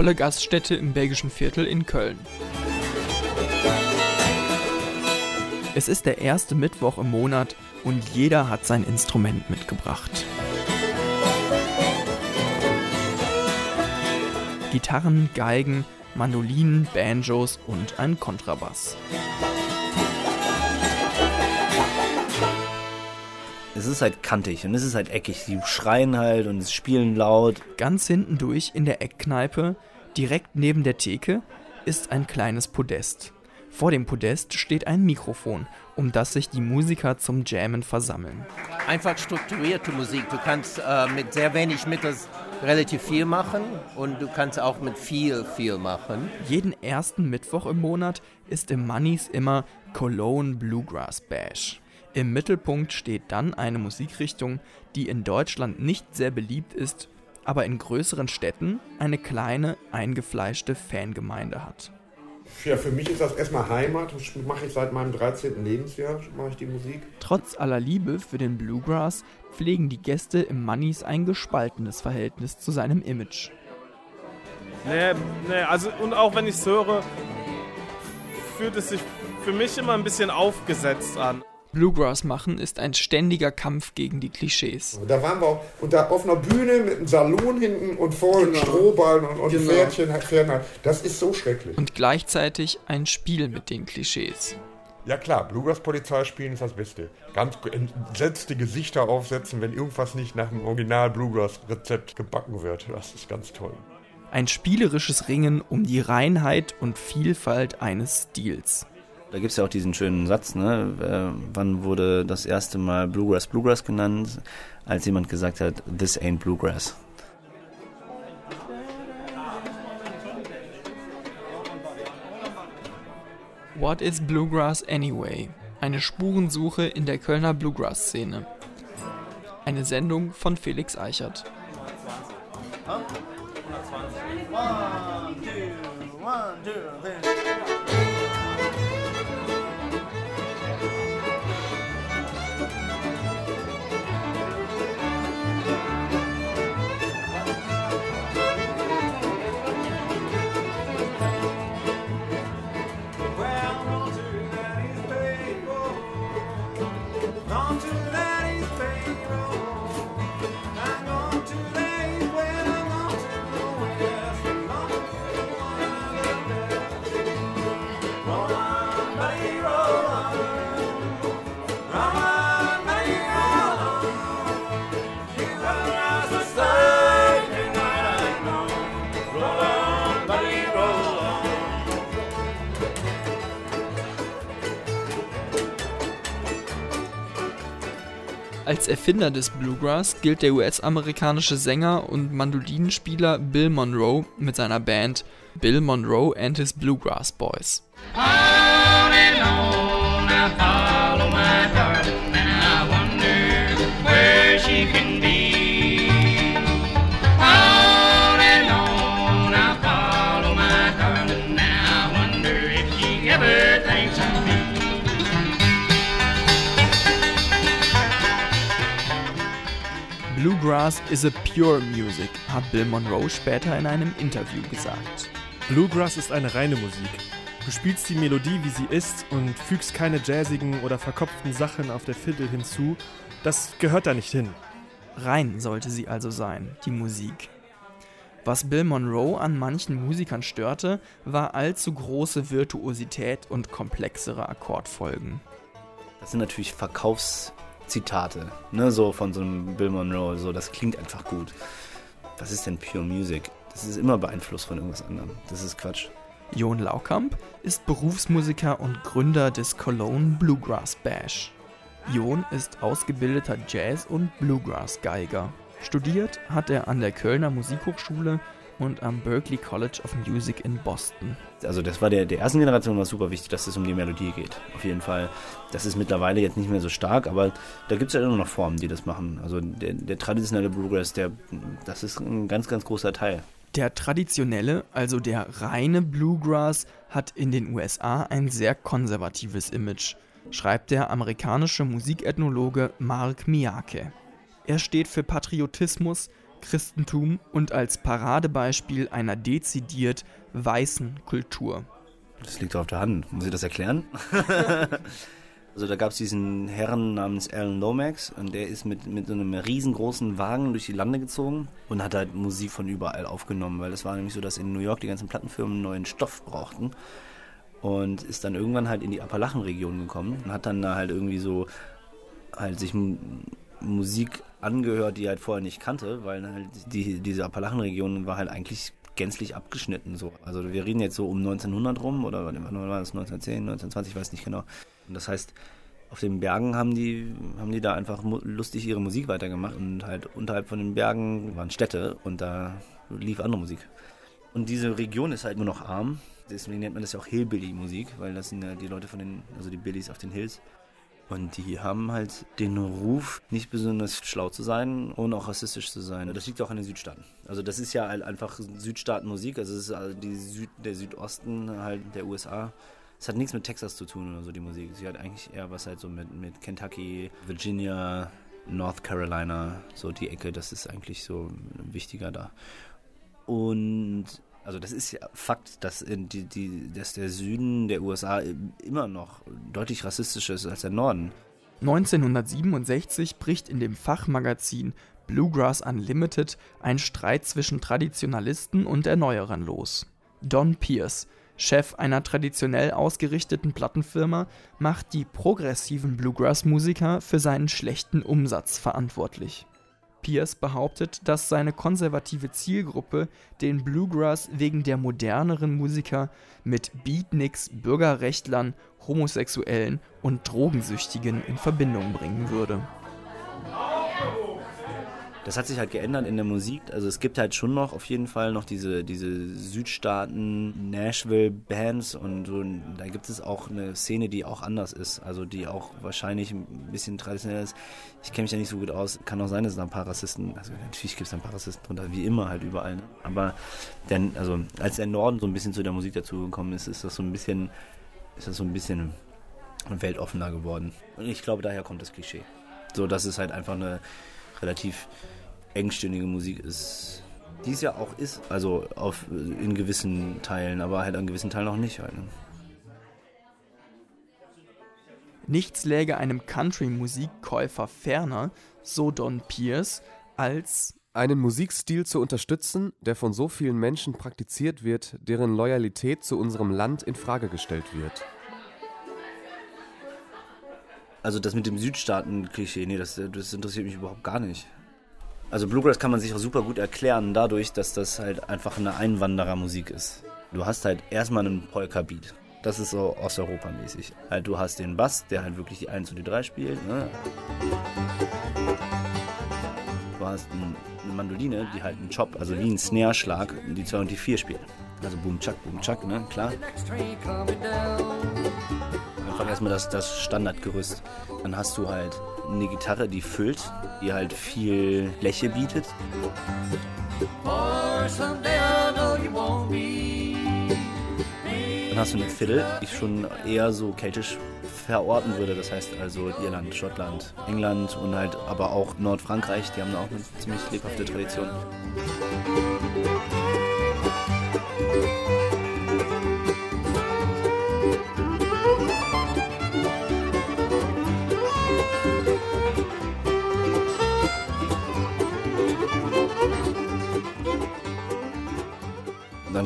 volle Gaststätte im belgischen Viertel in Köln. Es ist der erste Mittwoch im Monat und jeder hat sein Instrument mitgebracht. Gitarren, Geigen, Mandolinen, Banjos und ein Kontrabass. Es ist halt kantig und es ist halt eckig. Die schreien halt und es spielen laut. Ganz hinten durch in der Eckkneipe, direkt neben der Theke, ist ein kleines Podest. Vor dem Podest steht ein Mikrofon, um das sich die Musiker zum Jammen versammeln. Einfach strukturierte Musik. Du kannst äh, mit sehr wenig Mitteln relativ viel machen und du kannst auch mit viel, viel machen. Jeden ersten Mittwoch im Monat ist im Mannis immer Cologne Bluegrass Bash. Im Mittelpunkt steht dann eine Musikrichtung, die in Deutschland nicht sehr beliebt ist, aber in größeren Städten eine kleine, eingefleischte Fangemeinde hat. Ja, für mich ist das erstmal Heimat. Das mache ich seit meinem 13. Lebensjahr, mache ich die Musik. Trotz aller Liebe für den Bluegrass pflegen die Gäste im Mannis ein gespaltenes Verhältnis zu seinem Image. Nee, nee, also und auch wenn ich es höre, fühlt es sich für mich immer ein bisschen aufgesetzt an. Bluegrass machen ist ein ständiger Kampf gegen die Klischees. Da waren wir auch und da auf einer Bühne mit einem Salon hinten und vorne genau. Strohballen und, und genau. Pferdchen, Pferden. Das ist so schrecklich. Und gleichzeitig ein Spiel mit den Klischees. Ja klar, Bluegrass-Polizei spielen ist das Beste. Ganz entsetzte Gesichter aufsetzen, wenn irgendwas nicht nach dem Original-Bluegrass-Rezept gebacken wird. Das ist ganz toll. Ein spielerisches Ringen um die Reinheit und Vielfalt eines Stils. Da gibt es ja auch diesen schönen Satz, ne? Äh, wann wurde das erste Mal Bluegrass Bluegrass genannt, als jemand gesagt hat, this ain't Bluegrass. What is Bluegrass anyway? Eine Spurensuche in der Kölner Bluegrass-Szene. Eine Sendung von Felix Eichert. 120. 120. One, two, one, two, Als Erfinder des Bluegrass gilt der US-amerikanische Sänger und Mandolinenspieler Bill Monroe mit seiner Band Bill Monroe and his Bluegrass Boys. Bluegrass is a pure music, hat Bill Monroe später in einem Interview gesagt. Bluegrass ist eine reine Musik. Du spielst die Melodie, wie sie ist und fügst keine jazzigen oder verkopften Sachen auf der Fiddle hinzu. Das gehört da nicht hin. Rein sollte sie also sein, die Musik. Was Bill Monroe an manchen Musikern störte, war allzu große Virtuosität und komplexere Akkordfolgen. Das sind natürlich Verkaufs Zitate, ne, so von so einem Bill Monroe, so, das klingt einfach gut. Was ist denn Pure Music? Das ist immer beeinflusst von irgendwas anderem. Das ist Quatsch. Jon Laukamp ist Berufsmusiker und Gründer des Cologne Bluegrass Bash. Jon ist ausgebildeter Jazz- und Bluegrass-Geiger. Studiert hat er an der Kölner Musikhochschule und am Berklee College of Music in Boston. Also das war der, der ersten Generation war super wichtig, dass es um die Melodie geht. Auf jeden Fall. Das ist mittlerweile jetzt nicht mehr so stark, aber da gibt es ja immer noch Formen, die das machen. Also der, der traditionelle Bluegrass, der, das ist ein ganz, ganz großer Teil. Der traditionelle, also der reine Bluegrass, hat in den USA ein sehr konservatives Image, schreibt der amerikanische Musikethnologe Mark Miyake. Er steht für Patriotismus, Christentum und als Paradebeispiel einer dezidiert weißen Kultur. Das liegt auf der Hand. Muss ich das erklären? also da gab es diesen Herrn namens Alan Lomax und der ist mit, mit so einem riesengroßen Wagen durch die Lande gezogen und hat halt Musik von überall aufgenommen, weil es war nämlich so, dass in New York die ganzen Plattenfirmen neuen Stoff brauchten und ist dann irgendwann halt in die Appalachenregion gekommen und hat dann da halt irgendwie so halt sich Musik angehört, die er halt vorher nicht kannte, weil halt die, diese Appalachenregion war halt eigentlich gänzlich abgeschnitten so. Also wir reden jetzt so um 1900 rum oder wann war das 1910, 1920, ich weiß nicht genau. Und das heißt, auf den Bergen haben die, haben die da einfach lustig ihre Musik weitergemacht und halt unterhalb von den Bergen waren Städte und da lief andere Musik. Und diese Region ist halt nur noch arm, deswegen nennt man das ja auch Hillbilly-Musik, weil das sind ja die Leute von den, also die Billys auf den Hills. Und die haben halt den Ruf, nicht besonders schlau zu sein und auch rassistisch zu sein. Das liegt auch an den Südstaaten. Also das ist ja halt einfach Südstaatenmusik, also es ist also Süd, der Südosten halt der USA. Es hat nichts mit Texas zu tun oder so, die Musik. Sie hat eigentlich eher was halt so mit, mit Kentucky, Virginia, North Carolina, so die Ecke, das ist eigentlich so wichtiger da. Und also das ist ja Fakt, dass, die, die, dass der Süden der USA immer noch deutlich rassistischer ist als der Norden. 1967 bricht in dem Fachmagazin Bluegrass Unlimited ein Streit zwischen Traditionalisten und Erneuerern los. Don Pierce, Chef einer traditionell ausgerichteten Plattenfirma, macht die progressiven Bluegrass-Musiker für seinen schlechten Umsatz verantwortlich. Pierce behauptet, dass seine konservative Zielgruppe den Bluegrass wegen der moderneren Musiker mit Beatniks, Bürgerrechtlern, Homosexuellen und Drogensüchtigen in Verbindung bringen würde das hat sich halt geändert in der Musik. Also es gibt halt schon noch auf jeden Fall noch diese, diese Südstaaten, Nashville-Bands und so. Da gibt es auch eine Szene, die auch anders ist. Also die auch wahrscheinlich ein bisschen traditionell ist. Ich kenne mich ja nicht so gut aus. Kann auch sein, dass es da ein paar Rassisten, also natürlich gibt es da ein paar Rassisten drunter, wie immer halt überall. Ne? Aber denn, also als der Norden so ein bisschen zu der Musik dazugekommen ist, ist das so ein bisschen, ist das so ein bisschen weltoffener geworden. Und ich glaube, daher kommt das Klischee. So, dass es halt einfach eine relativ engstündige Musik ist, die es ja auch ist, also auf, in gewissen Teilen, aber halt an gewissen Teilen auch nicht. Halt. Ne? Nichts läge einem Country-Musikkäufer ferner, so Don Pierce, als einen Musikstil zu unterstützen, der von so vielen Menschen praktiziert wird, deren Loyalität zu unserem Land in Frage gestellt wird. Also das mit dem Südstaaten-Klischee, nee, das, das interessiert mich überhaupt gar nicht. Also Bluegrass kann man sich auch super gut erklären dadurch, dass das halt einfach eine Einwanderermusik ist. Du hast halt erstmal einen Polka-Beat. Das ist so Osteuropa-mäßig. Halt, du hast den Bass, der halt wirklich die 1 und die 3 spielt. Ne? Du hast eine Mandoline, die halt einen Chop, also wie ein Snare-Schlag, die 2 und die 4 spielt. Also Boom, Chuck, Boom, Chuck, ne? Klar einfach erstmal das, das Standardgerüst. Dann hast du halt eine Gitarre, die füllt, die halt viel Fläche bietet. Dann hast du eine Fiddle, die ich schon eher so keltisch verorten würde. Das heißt also Irland, Schottland, England und halt aber auch Nordfrankreich, die haben da auch eine ziemlich lebhafte Tradition.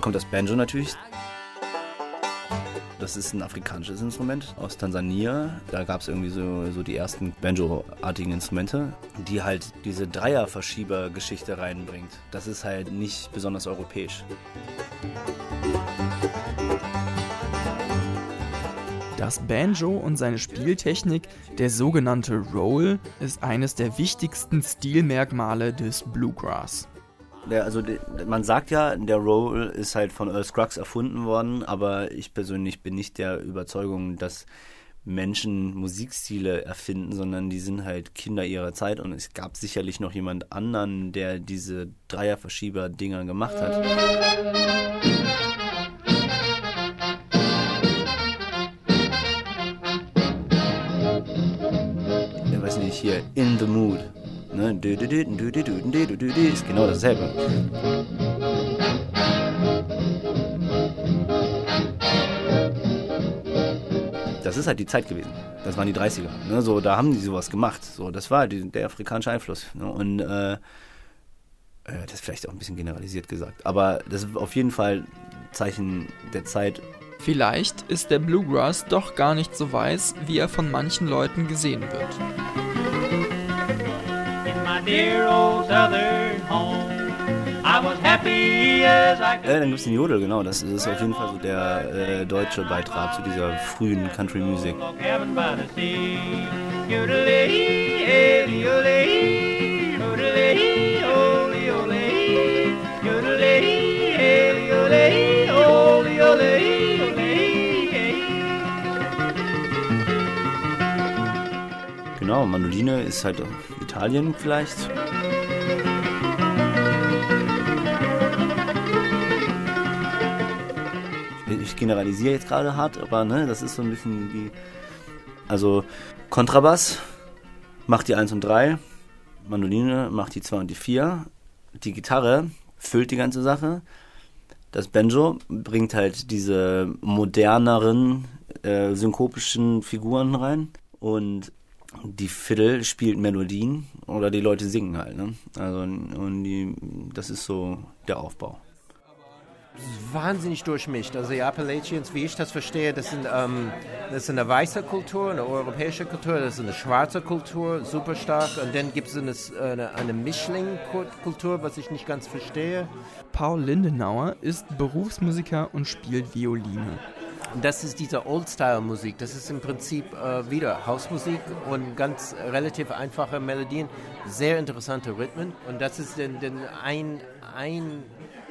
Kommt das Banjo natürlich. Das ist ein afrikanisches Instrument aus Tansania. Da gab es irgendwie so, so die ersten Banjo-artigen Instrumente, die halt diese Dreierverschieber-Geschichte reinbringt. Das ist halt nicht besonders europäisch. Das Banjo und seine Spieltechnik, der sogenannte Roll, ist eines der wichtigsten Stilmerkmale des Bluegrass. Der, also man sagt ja, der Roll ist halt von Earl Scruggs erfunden worden, aber ich persönlich bin nicht der Überzeugung, dass Menschen Musikstile erfinden, sondern die sind halt Kinder ihrer Zeit und es gab sicherlich noch jemand anderen, der diese Dreierverschieber-Dinger gemacht hat. Ich weiß nicht, hier, In the Mood Ne? Ist genau dasselbe. Das ist halt die Zeit gewesen. Das waren die 30er. Ne? So, da haben die sowas gemacht. So, das war die, der afrikanische Einfluss. Ne? Und äh, das ist vielleicht auch ein bisschen generalisiert gesagt, aber das ist auf jeden Fall Zeichen der Zeit. Vielleicht ist der Bluegrass doch gar nicht so weiß, wie er von manchen Leuten gesehen wird dear old southern home. I was happy as I could. Äh, dann gibt es den Jodel, genau. Das ist auf jeden Fall so der äh, deutsche Beitrag zu dieser frühen Country Music. Genau, Mandoline ist halt Italien vielleicht. Ich generalisiere jetzt gerade hart, aber ne, das ist so ein bisschen wie. Also Kontrabass macht die 1 und 3, Mandoline macht die 2 und die 4, die Gitarre füllt die ganze Sache. Das Banjo bringt halt diese moderneren äh, synkopischen Figuren rein und die Fiddle spielt Melodien oder die Leute singen halt. Ne? Also und die, das ist so der Aufbau. wahnsinnig durchmischt. Also die Appalachians, wie ich das verstehe, das, sind, ähm, das ist eine weiße Kultur, eine europäische Kultur, das ist eine schwarze Kultur, super stark. Und dann gibt es eine, eine, eine Mischling-Kultur, was ich nicht ganz verstehe. Paul Lindenauer ist Berufsmusiker und spielt Violine. Und das ist diese Old-Style-Musik. Das ist im Prinzip äh, wieder Hausmusik und ganz relativ einfache Melodien, sehr interessante Rhythmen. Und das ist den, den ein, ein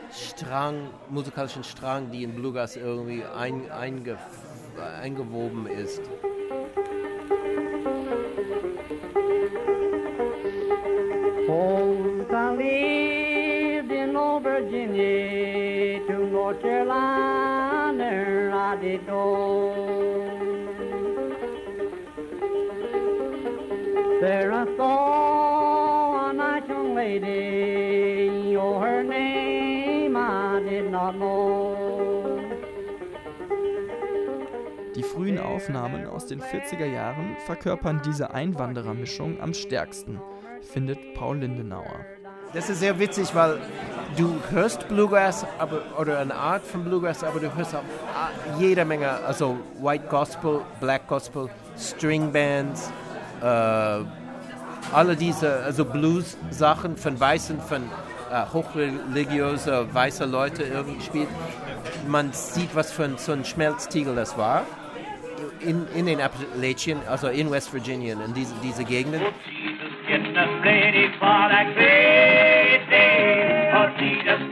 Strang, musikalischen Strang, die in Bluegrass irgendwie ein, einge, eingewoben ist. Once I lived in old Virginia to North Carolina, There I saw a nice young lady, oh, her name I did not know. Die frühen Aufnahmen aus den 40er Jahren verkörpern diese Einwanderermischung am stärksten, findet Paul Lindenauer. Das ist sehr witzig, weil du hörst Bluegrass aber, oder eine Art von Bluegrass, aber du hörst auch jede Menge, also White Gospel, Black Gospel, String Bands, äh, alle diese also Blues-Sachen von weißen, von äh, hochreligiöse weiße Leute irgendwie gespielt. Man sieht, was für ein, so ein Schmelztiegel das war. In, in den Appalachian, also in West Virginia, in diese, diese Gegenden. Jesus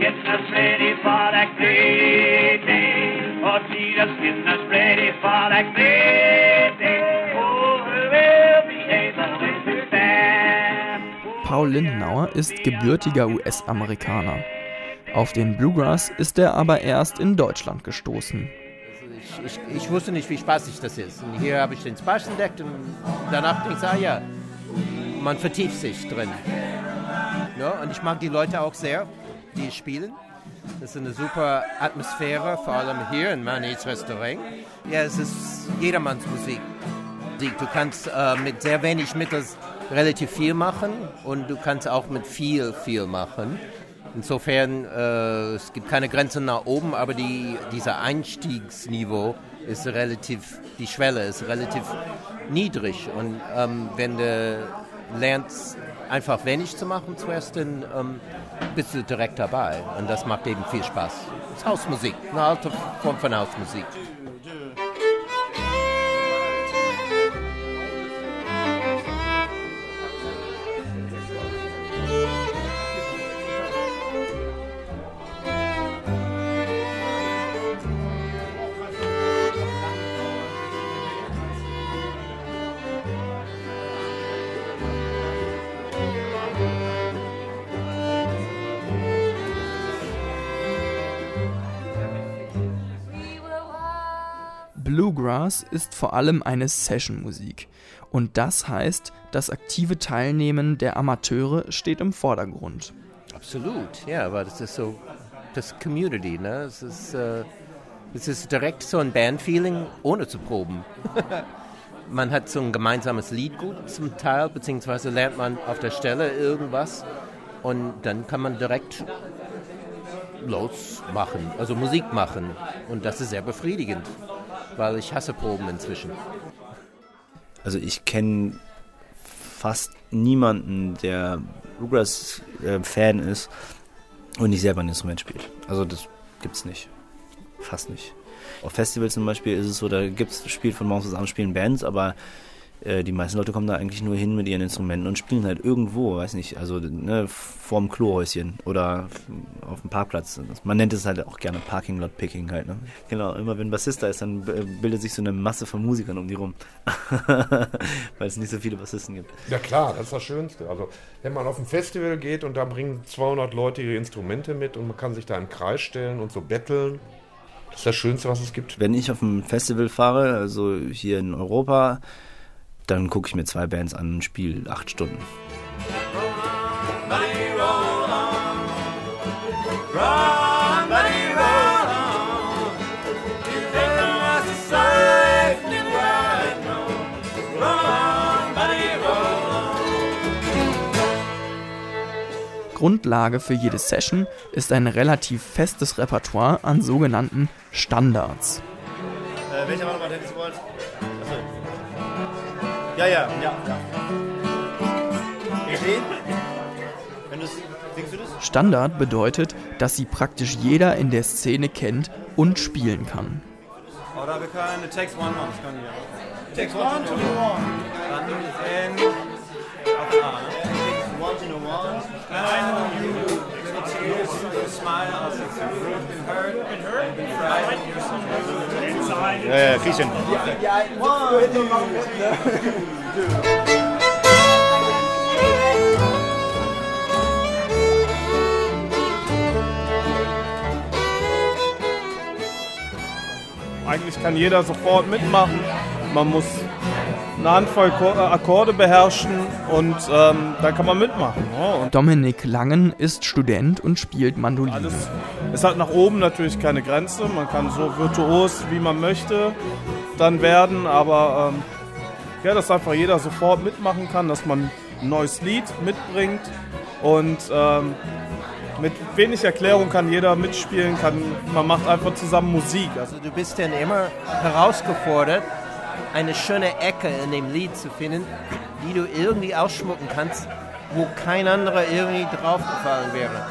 getting us ready for that great day. Oh, Jesus getting us ready for that great day. Oh, will be of to stand. Paul Lindenauer ist gebürtiger US-Amerikaner. Auf den Bluegrass ist er aber erst in Deutschland gestoßen. Also ich, ich, ich wusste nicht, wie spaßig das ist. Und hier habe ich den Spaß entdeckt und danach denke ich, ah ja, man vertieft sich drin. Ja, und ich mag die Leute auch sehr, die spielen. Das ist eine super Atmosphäre, vor allem hier in Manis Restaurant. Ja, es ist jedermanns Musik. Du kannst äh, mit sehr wenig Mitteln relativ viel machen und du kannst auch mit viel, viel machen. Insofern, äh, es gibt keine Grenzen nach oben, aber die, dieser Einstiegsniveau ist relativ, die Schwelle ist relativ niedrig. Und ähm, wenn du lernst, einfach wenig zu machen zuerst, dann ähm, bist du direkt dabei. Und das macht eben viel Spaß. Ist Hausmusik, eine alte Form von Hausmusik. Bluegrass ist vor allem eine Session-Musik. Und das heißt, das aktive Teilnehmen der Amateure steht im Vordergrund. Absolut, ja, aber das ist so das Community, ne? Es ist, äh, ist direkt so ein Bandfeeling, ohne zu proben. man hat so ein gemeinsames Lied gut zum Teil, beziehungsweise lernt man auf der Stelle irgendwas und dann kann man direkt losmachen, also Musik machen. Und das ist sehr befriedigend, weil ich hasse Proben inzwischen. Also ich kenne fast niemanden, der Bluegrass-Fan ist und nicht selber ein Instrument spielt. Also das gibt's nicht. Fast nicht. Auf Festivals zum Beispiel ist es so, da gibt's spielt von morgens bis abends spielen Bands, aber äh, die meisten Leute kommen da eigentlich nur hin mit ihren Instrumenten und spielen halt irgendwo, weiß nicht, also ne, vorm Klohäuschen oder auf dem Parkplatz. Man nennt es halt auch gerne Parking Lot Picking halt. Ne? Genau, immer wenn ein Bassist da ist, dann äh, bildet sich so eine Masse von Musikern um die rum, weil es nicht so viele Bassisten gibt. Ja klar, das ist das Schönste. Also wenn man auf ein Festival geht und da bringen 200 Leute ihre Instrumente mit und man kann sich da im Kreis stellen und so betteln, das ist das Schönste, was es gibt. Wenn ich auf ein Festival fahre, also hier in Europa, dann gucke ich mir zwei Bands an und spiele acht Stunden. Grundlage für jede Session ist ein relativ festes Repertoire an sogenannten Standards. Äh, welcher war nochmal der nächste Wort? Ja, ja, ja. Standard bedeutet, dass sie praktisch jeder in der Szene kennt und spielen kann. Oder wir können Takes One machen. Das können wir. Takes One know one. Dann in auf A, ne? One know one. Nein, you smile it's been heard, been heard, been fried. Ja. Eigentlich kann jeder sofort mitmachen. Man muss eine Handvoll äh, Akkorde beherrschen und ähm, dann kann man mitmachen. Ja, und Dominik Langen ist Student und spielt Mandoline. alles, es hat nach oben natürlich keine Grenze. Man kann so virtuos, wie man möchte, dann werden. Aber ähm, ja, dass einfach jeder sofort mitmachen kann, dass man ein neues Lied mitbringt und ähm, mit wenig Erklärung kann jeder mitspielen, kann, man macht einfach zusammen Musik. Also Also du bist dann immer herausgefordert, eine schöne Ecke in dem Lied zu finden, die du irgendwie ausschmucken kannst, wo kein anderer irgendwie draufgefallen wäre.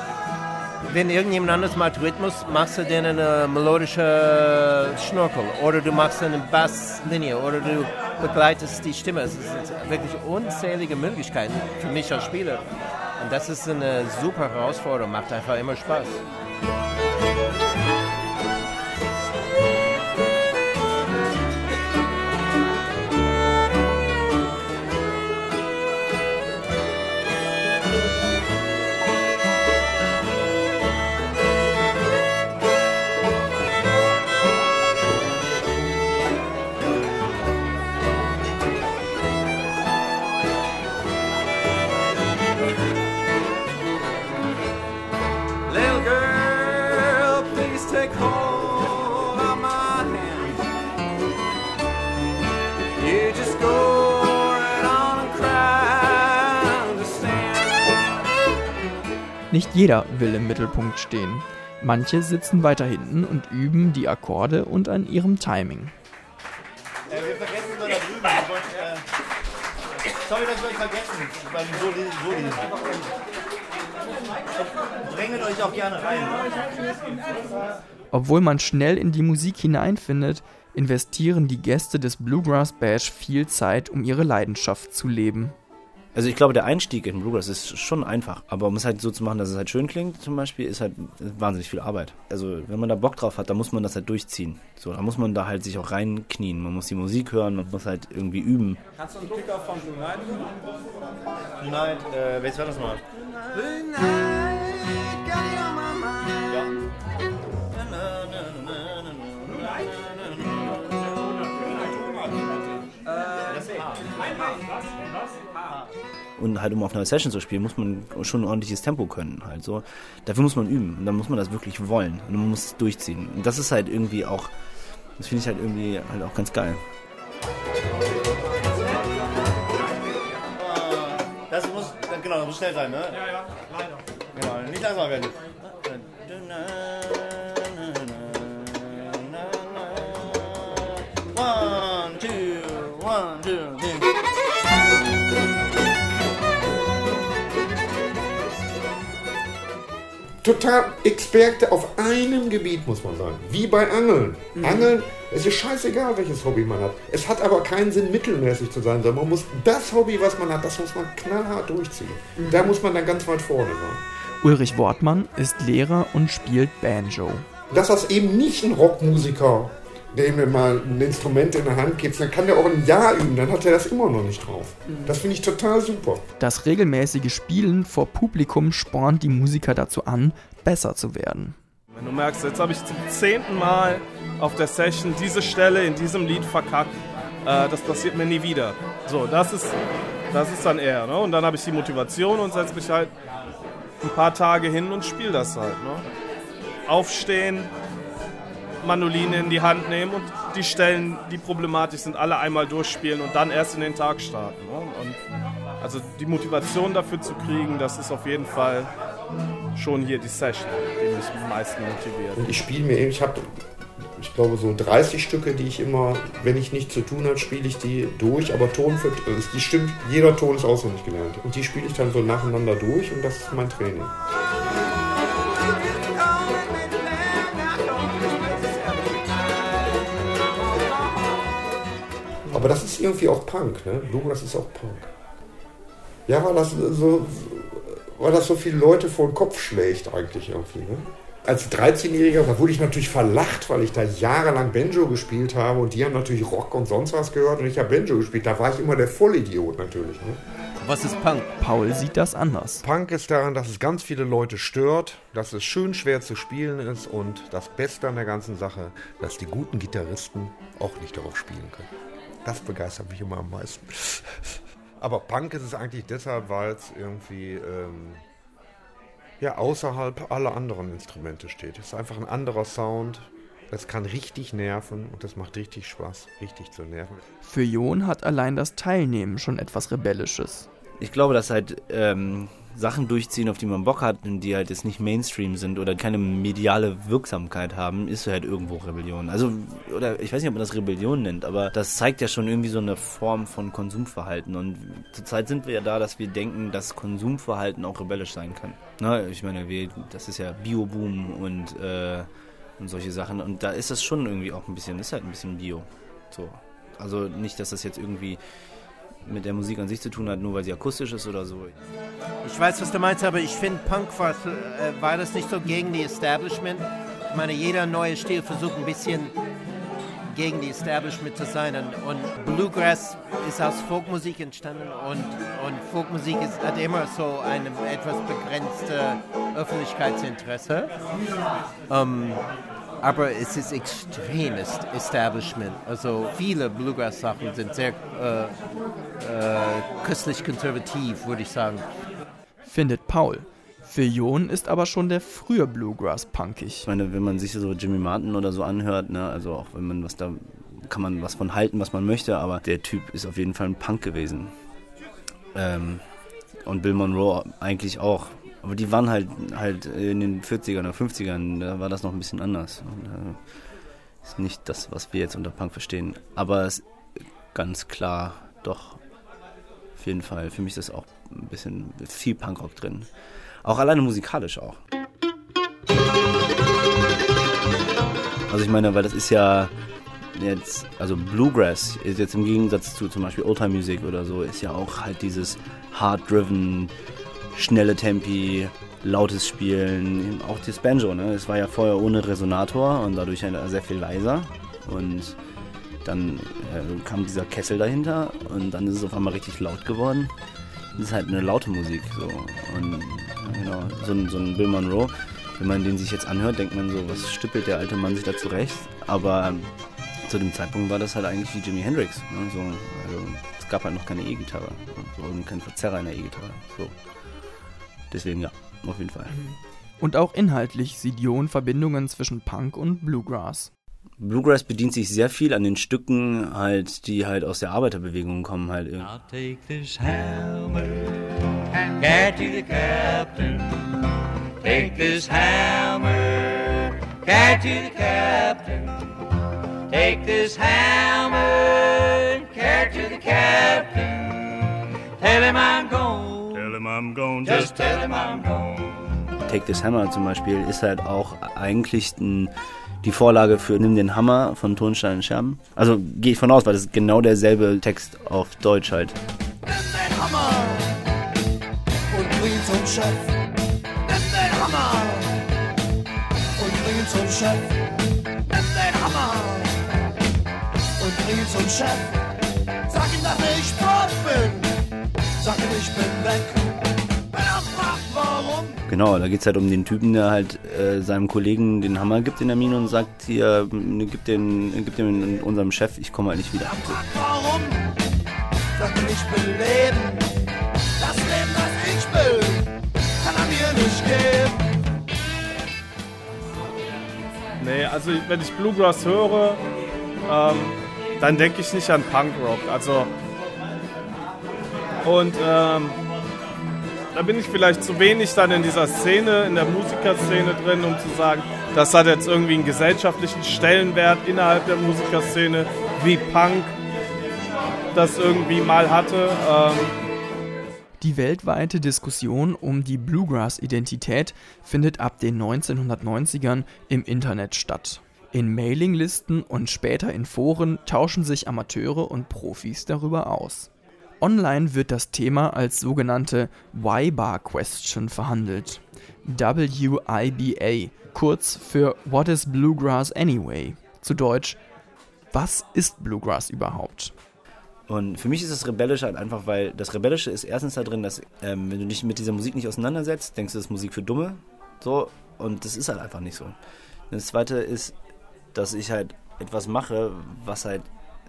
Wenn irgendjemand anders macht Rhythmus, machst du dann eine melodische Schnurkel oder du machst eine Basslinie oder du begleitest die Stimme. Es sind wirklich unzählige Möglichkeiten für mich als Spieler. Und das ist eine super Herausforderung, macht einfach immer Spaß. Nicht jeder will im Mittelpunkt stehen. Manche sitzen weiter hinten und üben die Akkorde und an ihrem Timing. Äh, wir vergessen nur da drüben. Wollen, äh, sorry, dass wir euch vergessen. Beim Soli, Soli. Drängt euch auch gerne rein. Obwohl man schnell in die Musik hineinfindet, investieren die Gäste des Bluegrass Bash viel Zeit, um ihre Leidenschaft zu leben. Also ich glaube, der Einstieg in Bluegrass ist schon einfach. Aber um es halt so zu machen, dass es halt schön klingt, zum Beispiel, ist halt wahnsinnig viel Arbeit. Also wenn man da Bock drauf hat, dann muss man das halt durchziehen. So, da muss man da halt sich auch reinknien. Man muss die Musik hören, man muss halt irgendwie üben. Kannst du einen Kick-Off von Blue Night? Nein, äh, welches war das mal? Blue Night, Und halt, um auf einer Session zu spielen, muss man schon ein ordentliches Tempo können. Halt so. Dafür muss man üben. Und dann muss man das wirklich wollen. Und man muss es durchziehen. Und das ist halt irgendwie auch, das finde ich halt irgendwie halt auch ganz geil. Das muss, genau, das muss schnell sein, ne? Ja, ja, leider. Genau, nicht langsam werden. Total Experte auf einem Gebiet, muss man sagen. Wie bei Angeln. Angeln, es ist scheißegal, welches Hobby man hat. Es hat aber keinen Sinn, mittelmäßig zu sein, sondern man muss das Hobby, was man hat, das muss man knallhart durchziehen. Da muss man dann ganz weit vorne sein. Ulrich Wortmann ist Lehrer und spielt Banjo. Dass das eben nicht ein Rockmusiker, dem du mal ein Instrument in der Hand gibst, dann kann der auch ein Jahr üben, dann hat er das immer noch nicht drauf. Das finde ich total super. Das regelmäßige Spielen vor Publikum spornt die Musiker dazu an, besser zu werden. Wenn du merkst, jetzt habe ich zum zehnten Mal auf der Session diese Stelle in diesem Lied verkackt, äh, das passiert mir nie wieder. So, das ist, das ist dann eher. Ne? Und dann habe ich die Motivation und setze mich halt ein paar Tage hin und spiele das halt. Ne? Aufstehen, Mandoline in die Hand nehmen und die Stellen, die problematisch sind, alle einmal durchspielen und dann erst in den Tag starten. Ne? Und also die Motivation dafür zu kriegen, das ist auf jeden Fall schon hier die Session, die mich am meisten motiviert. Und ich spiele mir eben, ich habe, ich glaube, so 30 Stücke, die ich immer, wenn ich nichts zu tun habe, spiele ich die durch, aber Ton für, also die stimmt, jeder Ton ist auswendig gelernt. Und die spiele ich dann so nacheinander durch und das ist mein Training. Aber das ist irgendwie auch Punk, ne? Bluegrass ist auch Punk. Ja, weil das so, weil das so viele Leute vor den Kopf schlägt eigentlich irgendwie, ne? Als 13-Jähriger, da wurde ich natürlich verlacht, weil ich da jahrelang Banjo gespielt habe und die haben natürlich Rock und sonst was gehört und ich habe Banjo gespielt. Da war ich immer der Vollidiot natürlich. Ne? Was ist Punk? Paul sieht das anders. Punk ist daran, dass es ganz viele Leute stört, dass es schön schwer zu spielen ist und das Beste an der ganzen Sache, dass die guten Gitarristen auch nicht darauf spielen können. Das begeistert mich immer am meisten. Aber Punk ist es eigentlich deshalb, weil es irgendwie ähm, ja, außerhalb aller anderen Instrumente steht. Es ist einfach ein anderer Sound. Es kann richtig nerven und das macht richtig Spaß, richtig zu nerven. Für Jon hat allein das Teilnehmen schon etwas Rebellisches. Ich glaube, dass halt ähm, Sachen durchziehen, auf die man Bock hat und die halt jetzt nicht Mainstream sind oder keine mediale Wirksamkeit haben, ist halt irgendwo Rebellion. Also, oder ich weiß nicht, ob man das Rebellion nennt, aber das zeigt ja schon irgendwie so eine Form von Konsumverhalten. Und zurzeit sind wir ja da, dass wir denken, dass Konsumverhalten auch rebellisch sein kann. Na, ich meine, wir, das ist ja Bio-Boom und, äh, und solche Sachen. Und da ist das schon irgendwie auch ein bisschen, ist halt ein bisschen Bio. So. Also nicht, dass das jetzt irgendwie mit der Musik an sich zu tun hat, nur weil sie akustisch ist oder so. Ich weiß, was du meinst, aber ich finde, Punk war, äh, war das nicht so gegen die Establishment. Ich meine, jeder neue Stil versucht ein bisschen gegen die Establishment zu sein. Und, Bluegrass ist aus Folkmusik entstanden und, und Folkmusik ist, hat immer so ein etwas begrenztes Öffentlichkeitsinteresse. Ähm, aber es ist extremes Establishment. Also viele Bluegrass-Sachen sind sehr äh, äh, köstlich konservativ, würde ich sagen. Findet Paul. Für Jon ist aber schon der frühe Bluegrass punkig. Ich meine, wenn man sich so Jimmy Martin oder so anhört, ne, also auch wenn man was da, kann man was von halten, was man möchte, aber der Typ ist auf jeden Fall ein Punk gewesen. Ähm, und Bill Monroe eigentlich auch. Aber die waren halt halt in den 40ern oder 50ern, da war das noch ein bisschen anders. Und, äh, ist nicht das, was wir jetzt unter Punk verstehen. Aber es ganz klar doch auf jeden Fall. Für mich ist das auch ein bisschen viel Punkrock drin. Auch alleine musikalisch auch. Also ich meine, weil das ist ja jetzt, also Bluegrass ist jetzt im Gegensatz zu zum Beispiel Oldtime Music oder so, ist ja auch halt dieses hard-driven, schnelle Tempi, lautes Spielen, auch das Banjo, ne? Es war ja vorher ohne Resonator und dadurch halt sehr viel leiser und dann äh, kam dieser Kessel dahinter und dann ist es auf einmal richtig laut geworden. Das ist halt eine laute Musik so und genau, so, ein- so ein Bill Monroe, wenn man den sich jetzt anhört, denkt man so, was stüppelt der alte Mann sich da zurecht, aber zu dem Zeitpunkt war das halt eigentlich wie Jimi Hendrix, ne? so, also, das gab halt noch keine E-Gitarre und keinen Verzerrer in der E-Gitarre. So. Deswegen ja, auf jeden Fall. Und auch inhaltlich sieht Jon Verbindungen zwischen Punk und Bluegrass. Bluegrass bedient sich sehr viel an den Stücken, halt, die halt aus der Arbeiterbewegung kommen, halt. irgendwie. I'll take this hammer and carry to the captain. Take this hammer, carry to the captain. Take this hammer carry to the captain. Tell him I'm gone. Tell him I'm gone. Just tell him I'm gone. Take This Hammer zum Beispiel ist halt auch eigentlich ein, die Vorlage für Nimm den Hammer von Tonstein und Scherben. Also gehe ich von aus, weil das ist genau derselbe Text auf Deutsch halt. und bring zum Chef. Nimm den Hammer und bring ihn zum Chef. Nimm den Hammer und bring ihn zum Chef. Sag ihm, dass ich tot bin. Sag ihm, ich bin weg. Genau, da geht es halt um den Typen, der halt äh, seinem Kollegen den Hammer gibt in der Mine und sagt, hier, m, gib den, gib den unserem Chef, ich komme halt nicht wieder. warum? Sag ihm, ich will leben. Das Leben, das ich will, kann er mir nicht geben. Nee, also wenn ich Bluegrass höre, ähm, dann denke ich nicht an Punkrock. Also und ähm, da bin ich vielleicht zu wenig dann in dieser Szene, in der Musikerszene drin, um zu sagen, das hat jetzt irgendwie einen gesellschaftlichen Stellenwert innerhalb der Musikerszene, wie Punk das irgendwie mal hatte. Ähm, Die weltweite Diskussion um die Bluegrass-Identität findet ab den 1990ern im Internet statt. In Mailinglisten und später in Foren tauschen sich Amateure und Profis darüber aus. Online wird das Thema als sogenannte Y-Bar-Question verhandelt. WIBA, kurz für What is Bluegrass Anyway? Zu Deutsch, was ist Bluegrass überhaupt? Und für mich ist das Rebellische halt einfach, weil das Rebellische ist erstens da drin, dass ähm, wenn du dich mit dieser Musik nicht auseinandersetzt, denkst du, das ist Musik für Dumme. So, und das ist halt einfach nicht so. Das zweite ist, dass ich halt etwas mache, was halt,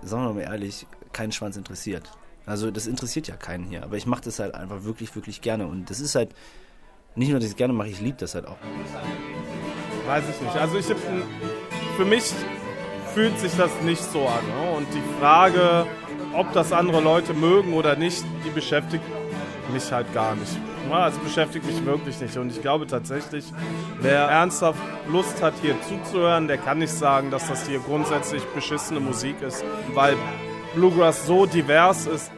sagen wir mal ehrlich, keinen Schwanz interessiert. Also das interessiert ja keinen hier, aber ich mache das halt einfach wirklich, wirklich gerne. Und das ist halt nicht nur, dass ich es gerne mache, ich liebe das halt auch. Weiß ich nicht. Also ich hab, für mich fühlt sich das nicht so an. Ne? Und die Frage, ob das andere Leute mögen oder nicht, die beschäftigt mich halt gar nicht. Ja, also beschäftigt mich wirklich nicht. Und ich glaube tatsächlich, wer ernsthaft Lust hat, hier zuzuhören, der kann nicht sagen, dass das hier grundsätzlich beschissene Musik ist, weil Bluegrass so divers ist.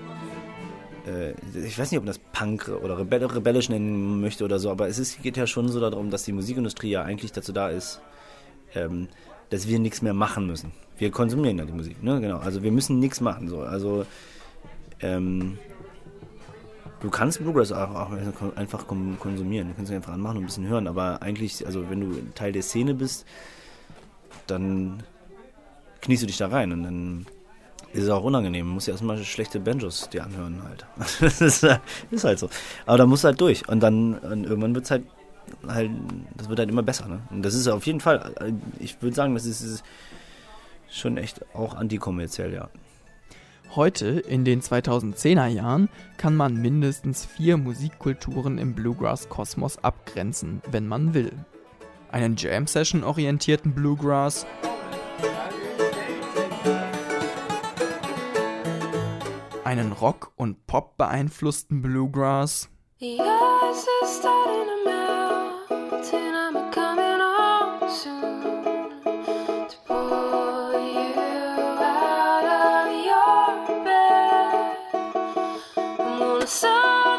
äh, ich weiß nicht, ob man das Punk oder Rebell rebellisch nennen möchte oder so, aber es ist, geht ja schon so darum, dass die Musikindustrie ja eigentlich dazu da ist, ähm, dass wir nichts mehr machen müssen. Wir konsumieren ja die Musik, ne? Genau. Also wir müssen nichts machen. So. Also ähm, du kannst Bluegrass auch, auch einfach kon- konsumieren. Du kannst ihn einfach anmachen und ein bisschen hören, aber eigentlich, also wenn du Teil der Szene bist, dann kniest du dich da rein und dann ist auch unangenehm. Du musst ja erstmal schlechte Banjos dir anhören halt. Das ist, äh, ist halt so. Aber da musst du halt durch. Und dann und irgendwann wird es halt, halt, das wird halt immer besser. Ne? Und das ist auf jeden Fall, äh, ich würde sagen, das ist, ist schon echt auch antikommerziell, ja. Heute, in den 2010er Jahren, kann man mindestens vier Musikkulturen im Bluegrass-Kosmos abgrenzen, wenn man will. Einen Jam-Session-orientierten Bluegrass,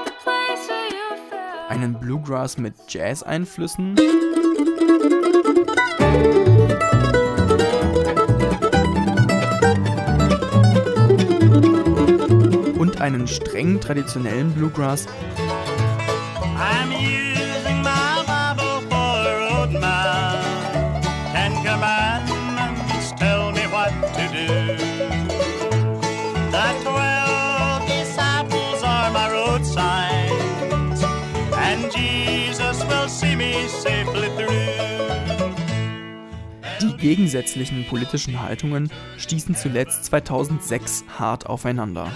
the place where you fell. einen Bluegrass mit Jazz-Einflüssen see me safely through. Die gegensätzlichen politischen Haltungen stießen zuletzt 2006 hart aufeinander.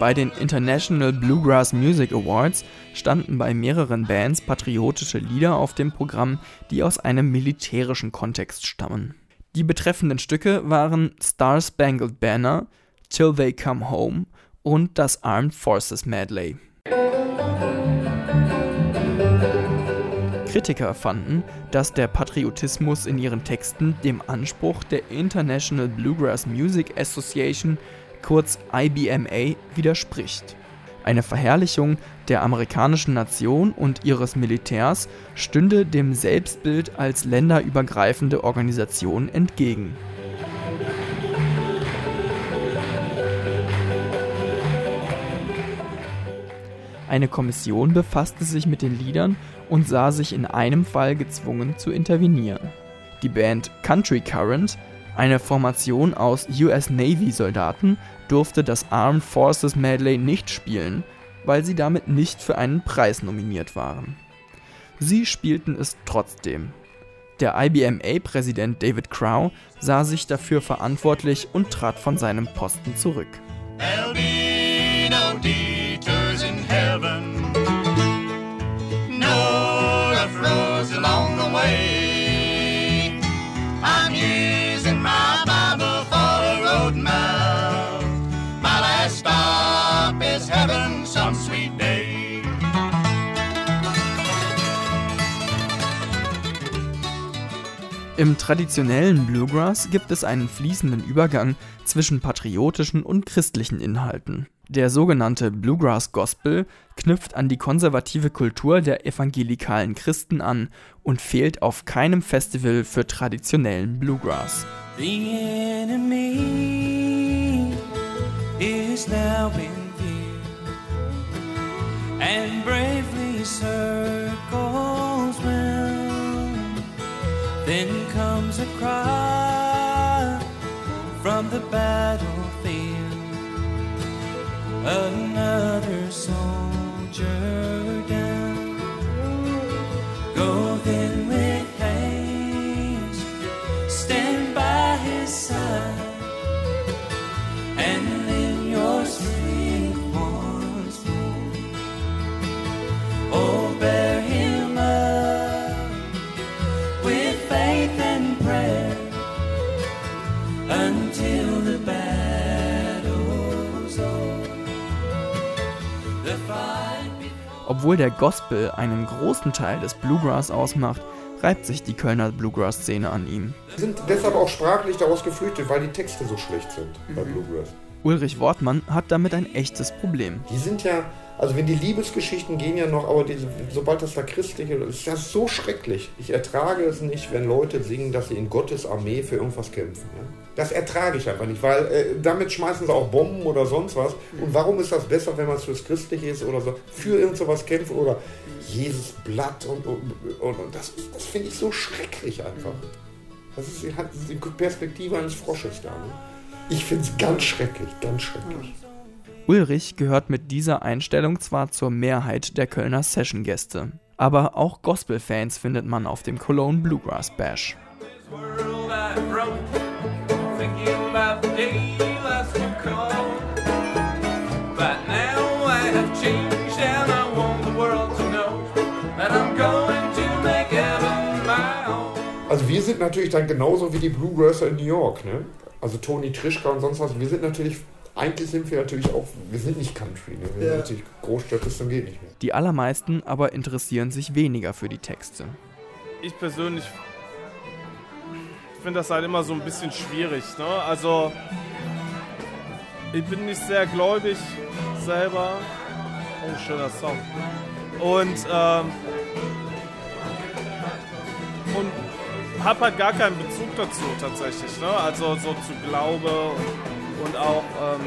Bei den International Bluegrass Music Awards standen bei mehreren Bands patriotische Lieder auf dem Programm, die aus einem militärischen Kontext stammen. Die betreffenden Stücke waren Star Spangled Banner, Till They Come Home und das Armed Forces Medley. Kritiker fanden, dass der Patriotismus in ihren Texten dem Anspruch der International Bluegrass Music Association, kurz IBMA, widerspricht. Eine Verherrlichung der amerikanischen Nation und ihres Militärs stünde dem Selbstbild als länderübergreifende Organisation entgegen. Eine Kommission befasste sich mit den Liedern und sah sich in einem Fall gezwungen zu intervenieren. Die Band Country Current, eine Formation aus US Navy Soldaten, durfte das Armed Forces Medley nicht spielen, weil sie damit nicht für einen Preis nominiert waren. Sie spielten es trotzdem. Der IBMA-Präsident David Crow sah sich dafür verantwortlich und trat von seinem Posten zurück. There'll Im traditionellen Bluegrass gibt es einen fließenden Übergang zwischen patriotischen und christlichen Inhalten. Der sogenannte Bluegrass Gospel knüpft an die konservative Kultur der evangelikalen Christen an und fehlt auf keinem Festival für traditionellen Bluegrass. And bravely circles round. Then comes a cry from the battlefield. Another soldier down. Go then with haste, stand by his side, and Obwohl der Gospel einen großen Teil des Bluegrass ausmacht, reibt sich die Kölner Bluegrass-Szene an ihm. Wir sind deshalb auch sprachlich daraus geflüchtet, weil die Texte so schlecht sind bei Mhm. Bluegrass. Ulrich Wortmann hat damit ein echtes Problem. Die sind ja, also wenn die Liebesgeschichten gehen ja noch, aber diese, sobald das da christliche, das ist ja so schrecklich. Ich ertrage es nicht, wenn Leute singen, dass sie in Gottes Armee für irgendwas kämpfen. Ja? Das ertrage ich einfach nicht, weil äh, damit schmeißen sie auch Bomben oder sonst was. Und warum ist das besser, wenn man es fürs Christliche ist oder so, für irgend sowas kämpfen oder Jesus Blatt und, und, und, und das, das finde ich so schrecklich einfach. Das ist die- hat die Perspektive eines Frosches da. Ne? Ich finde es ganz schrecklich, ganz schrecklich. Ulrich gehört mit dieser Einstellung zwar zur Mehrheit der Kölner Session-Gäste, aber auch Gospel-Fans findet man auf dem Cologne Bluegrass Bash. Also wir sind natürlich dann genauso wie die Bluegrasser in New York, ne? Also Toni Trischka und sonst was. Wir sind natürlich, eigentlich sind wir natürlich auch, wir sind nicht Country, ne? Wir Ja. sind natürlich Großstädtisten geht nicht mehr. Die allermeisten aber interessieren sich weniger für die Texte. Ich persönlich finde das halt immer so ein bisschen schwierig. Ne? Also, ich bin nicht sehr gläubig selber. Oh, schöner Song. Und, ähm, und habe halt gar keinen Bezug dazu tatsächlich. Ne? Also so zu Glaube und auch, ähm,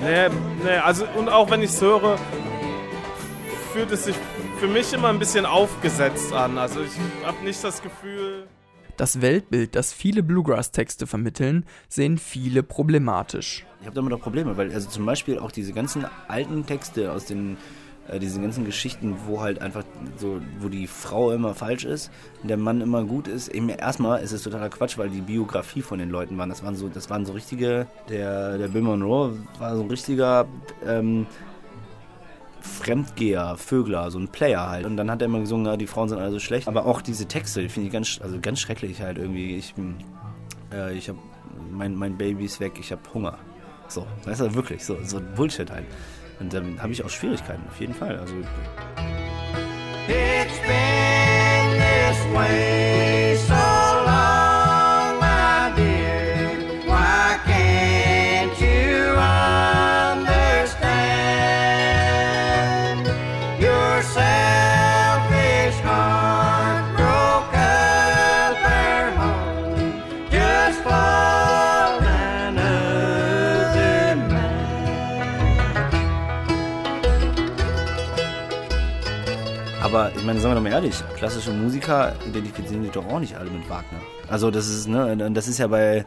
nee, nee, also und auch wenn ich es höre, fühlt es sich für mich immer ein bisschen aufgesetzt an. Also ich habe nicht das Gefühl. Das Weltbild, das viele Bluegrass-Texte vermitteln, sehen viele problematisch. Ich habe damit auch Probleme, weil also zum Beispiel auch diese ganzen alten Texte aus den Äh, diese ganzen Geschichten, wo halt einfach so, wo die Frau immer falsch ist und der Mann immer gut ist. Eben erstmal ist es totaler Quatsch, weil die Biografie von den Leuten waren. Das waren so, das waren so richtige, der, der Bill Monroe war so ein richtiger ähm, Fremdgeher, Vögler, so ein Player halt. Und dann hat er immer gesungen, ja, die Frauen sind alle so schlecht. Aber auch diese Texte, die finde ich ganz, also ganz schrecklich halt irgendwie. Ich, äh, ich habe mein, mein Baby ist weg, ich habe Hunger. So, weißt du, wirklich, so, so Bullshit halt. Und dann habe ich auch Schwierigkeiten, auf jeden Fall. Also, It's been this way aber ich meine, sagen wir doch mal ehrlich, klassische Musiker identifizieren sich doch auch nicht alle mit Wagner. Also das ist, ne, und das ist ja bei,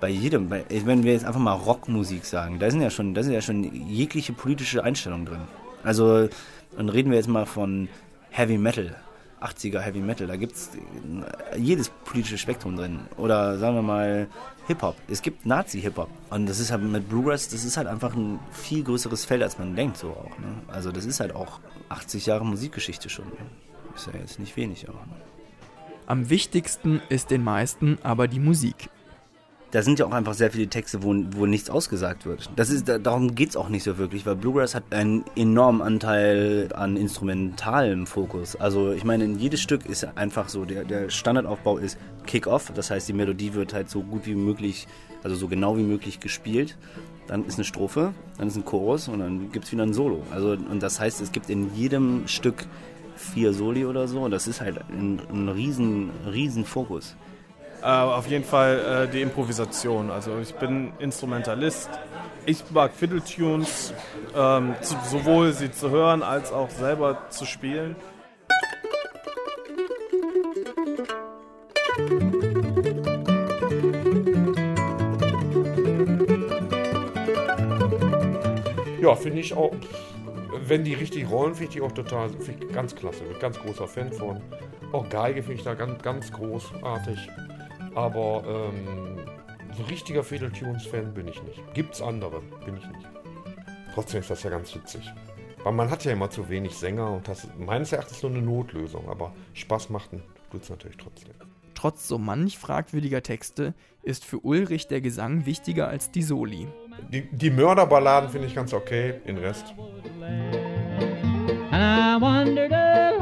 bei jedem, bei, wenn wir jetzt einfach mal Rockmusik sagen, da sind ja schon, da sind ja schon jegliche politische Einstellungen drin. Also, dann reden wir jetzt mal von Heavy Metal, 80er Heavy Metal, da gibt's jedes politische Spektrum drin. Oder sagen wir mal Hip-Hop. Es gibt Nazi-Hip-Hop. Und das ist halt mit Bluegrass, das ist halt einfach ein viel größeres Feld, als man denkt so auch. Ne? Also das ist halt auch 80 Jahre Musikgeschichte schon. Ne? Ist ja jetzt nicht wenig auch. Ne? Am wichtigsten ist den meisten aber die Musik. Da sind ja auch einfach sehr viele Texte, wo, wo nichts ausgesagt wird. Das ist, da, darum geht es auch nicht so wirklich, weil Bluegrass hat einen enormen Anteil an instrumentalem Fokus. Also ich meine, in jedes Stück ist einfach so, der, der Standardaufbau ist Kick-Off, das heißt, die Melodie wird halt so gut wie möglich, also so genau wie möglich gespielt. Dann ist eine Strophe, dann ist ein Chorus und dann gibt es wieder ein Solo. Also, und das heißt, es gibt in jedem Stück vier Soli oder so. Und das ist halt ein, ein riesen, riesen Fokus. Äh, auf jeden Fall äh, die Improvisation. Also ich bin Instrumentalist. Ich mag Fiddle-Tunes, ähm, sowohl sie zu hören als auch selber zu spielen. Ja, finde ich auch. Wenn die richtig rollen, finde ich die auch total ich ganz klasse. Bin ganz großer Fan von. Auch Geige finde ich da ganz, ganz großartig. Aber ähm, so richtiger Fiddle-Tunes-Fan bin ich nicht. Gibt's andere, bin ich nicht. Trotzdem ist das ja ganz witzig. Weil man hat ja immer zu wenig Sänger und das ist meines Erachtens nur eine Notlösung. Aber Spaß macht es natürlich trotzdem. Trotz so manch fragwürdiger Texte ist für Ulrich der Gesang wichtiger als die Soli. Die, die Mörderballaden finde ich ganz okay, den Rest. And I wandered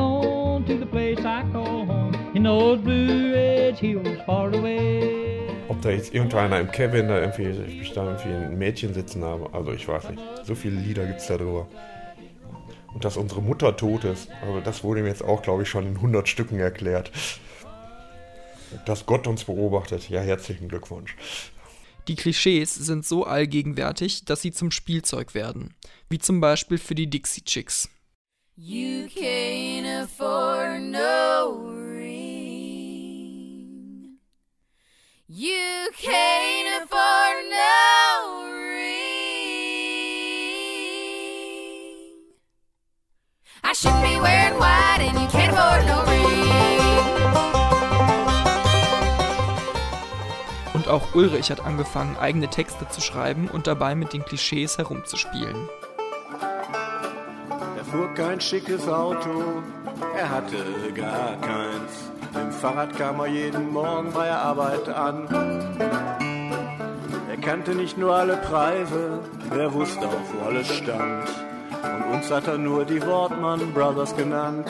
those blue ridge hills far away. Ob da jetzt irgendeiner im Cabin da irgendwie, ich da irgendwie ein Mädchen sitzen habe, also ich weiß nicht. So viele Lieder gibt es da drüber. Und dass unsere Mutter tot ist, also das wurde mir jetzt auch, glaube ich, schon in 100 Stücken erklärt. Dass Gott uns beobachtet, ja, herzlichen Glückwunsch. Die Klischees sind so allgegenwärtig, dass sie zum Spielzeug werden. Wie zum Beispiel für die Dixie Chicks. You can't afford no You can't afford no ring. I shouldn't be wearing white and you can't afford no ring. Und auch Ulrich hat angefangen, eigene Texte zu schreiben und dabei mit den Klischees herumzuspielen. Er fuhr kein schickes Auto, er hatte gar keins. Mit dem Fahrrad kam er jeden Morgen bei der Arbeit an. Er kannte nicht nur alle Preise, er wusste auch, wo alles stand. Und uns hat er nur die Wortmann Brothers genannt.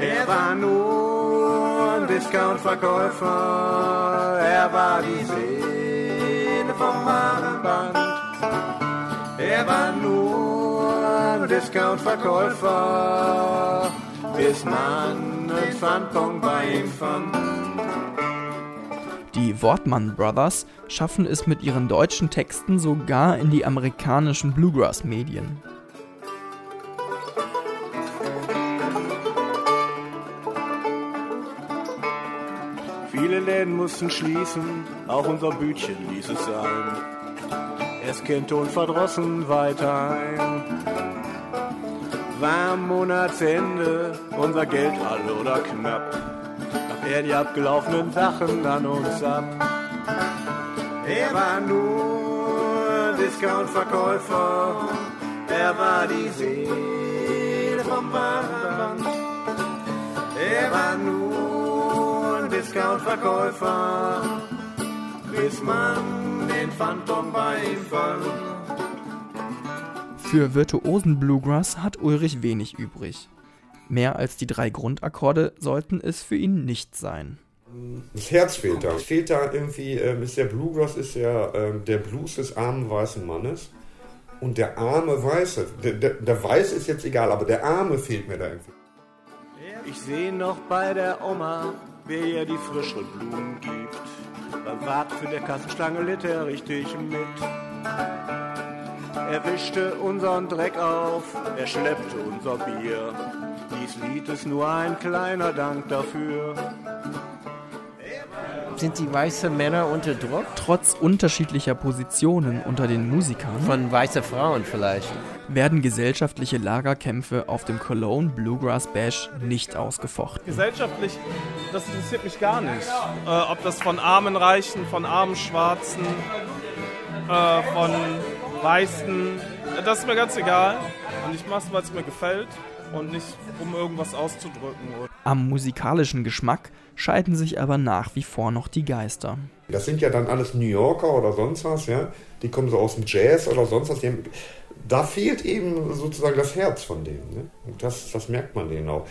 Er war nur ein Discount-Verkäufer, er war die Seele vom Warenband. Er war nur ein Discount-Verkäufer, bis man Pfandbon bei ihm fand. Die Wortmann Brothers schaffen es mit ihren deutschen Texten sogar in die amerikanischen Bluegrass-Medien. Viele Läden mussten schließen, auch unser Bütchen ließ es sein. Es kennt und verdrossen weiter ein. War Monatsende unser Geld alle oder knapp. Gab er die abgelaufenen Sachen an uns ab. Er war nur Discount-Verkäufer, er war die Seele vom Warenband. Er war nur Discount-Verkäufer, bis man den Phantom bei ihm fand. Für virtuosen Bluegrass hat Ulrich wenig übrig. Mehr als die drei Grundakkorde sollten es für ihn nicht sein. Das Herz fehlt da. Es fehlt da irgendwie, ähm, ist der Bluegrass ist ja ähm, der Blues des armen weißen Mannes. Und der arme Weiße, der, der, der Weiße ist jetzt egal, aber der Arme fehlt mir da irgendwie. Ich seh noch bei der Oma, wer ihr die frischen Blumen gibt. Beim Wart für der Kassenstange litt er richtig mit. Er wischte unseren Dreck auf, er schleppte unser Bier. Dies Lied ist nur ein kleiner Dank dafür. Sind die weißen Männer unter Druck? Trotz unterschiedlicher Positionen unter den Musikern Von weißen Frauen vielleicht. werden gesellschaftliche Lagerkämpfe auf dem Cologne Bluegrass Bash nicht ausgefochten. Gesellschaftlich, das interessiert mich gar nicht. Äh, ob das von armen Reichen, von armen Schwarzen, äh, von Weißen, das ist mir ganz egal. Und ich mache es, weil es mir gefällt und nicht, um irgendwas auszudrücken. Am musikalischen Geschmack scheiden sich aber nach wie vor noch die Geister. Das sind ja dann alles New Yorker oder sonst was, ja. Die kommen so aus dem Jazz oder sonst was. Haben, da fehlt eben sozusagen das Herz von denen. Ne? Und das, das merkt man denen auch.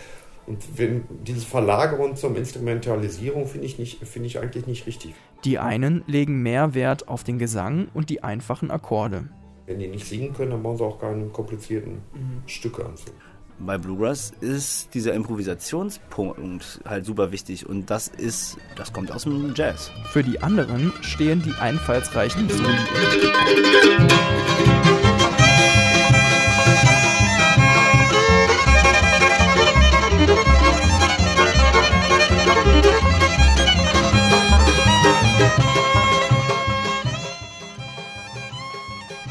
Und wenn diese Verlagerung zum Instrumentalisierung finde ich, nicht- finde ich eigentlich nicht richtig. Die einen legen mehr Wert auf den Gesang und die einfachen Akkorde. Wenn die nicht singen können, dann brauchen sie auch keine komplizierten Stücke anzu. Bei Bluegrass ist dieser Improvisationspunkt halt super wichtig und das ist, das kommt aus dem Jazz. Für die anderen stehen die einfallsreichen Soli.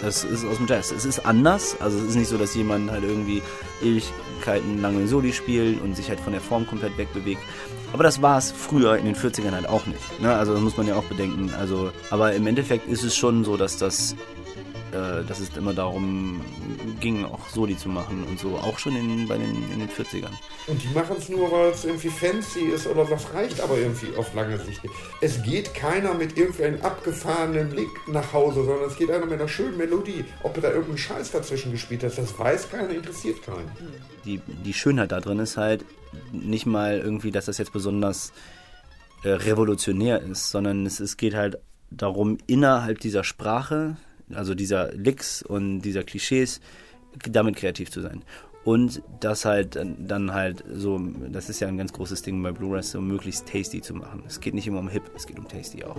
Das ist aus dem Jazz. Es ist anders, also es ist nicht so, dass jemand halt irgendwie Ewigkeiten lang den Soli spielt und sich halt von der Form komplett wegbewegt. Aber das war es früher in den 40ern halt auch nicht. Ne? Also das muss man ja auch bedenken. Also, aber im Endeffekt ist es schon so, dass das äh, dass es immer darum ging, auch Soli zu machen und so, auch schon in, bei den, in den 40ern. Und die machen es nur, weil es irgendwie fancy ist oder das reicht aber irgendwie auf lange Sicht nicht. Es geht keiner mit irgendeinem abgefahrenen Blick nach Hause, sondern es geht einer mit einer schönen Melodie. Ob da irgendeinen Scheiß dazwischen gespielt hast, das weiß keiner, interessiert keinen. die, die Schönheit da drin ist halt nicht mal irgendwie, dass das jetzt besonders äh, revolutionär ist, sondern es, es geht halt darum, innerhalb dieser Sprache, also dieser Licks und dieser Klischees, damit kreativ zu sein. Und das halt dann- halt so, das ist ja ein ganz großes Ding bei Blu-rays, so möglichst tasty zu machen. Es geht nicht immer um Hip, es geht um tasty auch.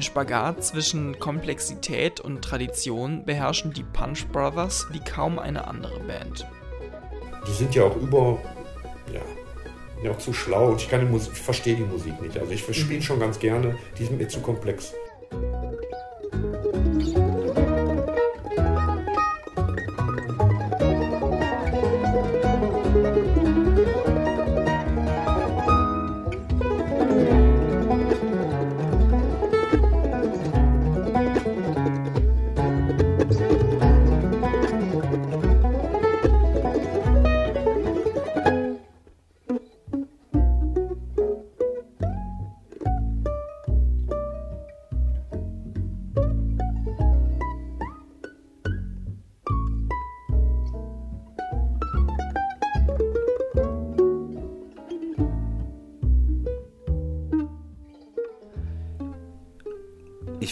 Den Spagat zwischen Komplexität und Tradition beherrschen die Punch Brothers wie kaum eine andere Band. Die sind ja auch über, ja, ja auch zu schlau und ich kann die Musik, ich verstehe die Musik nicht. Also ich spiele schon ganz gerne, die sind mir zu komplex.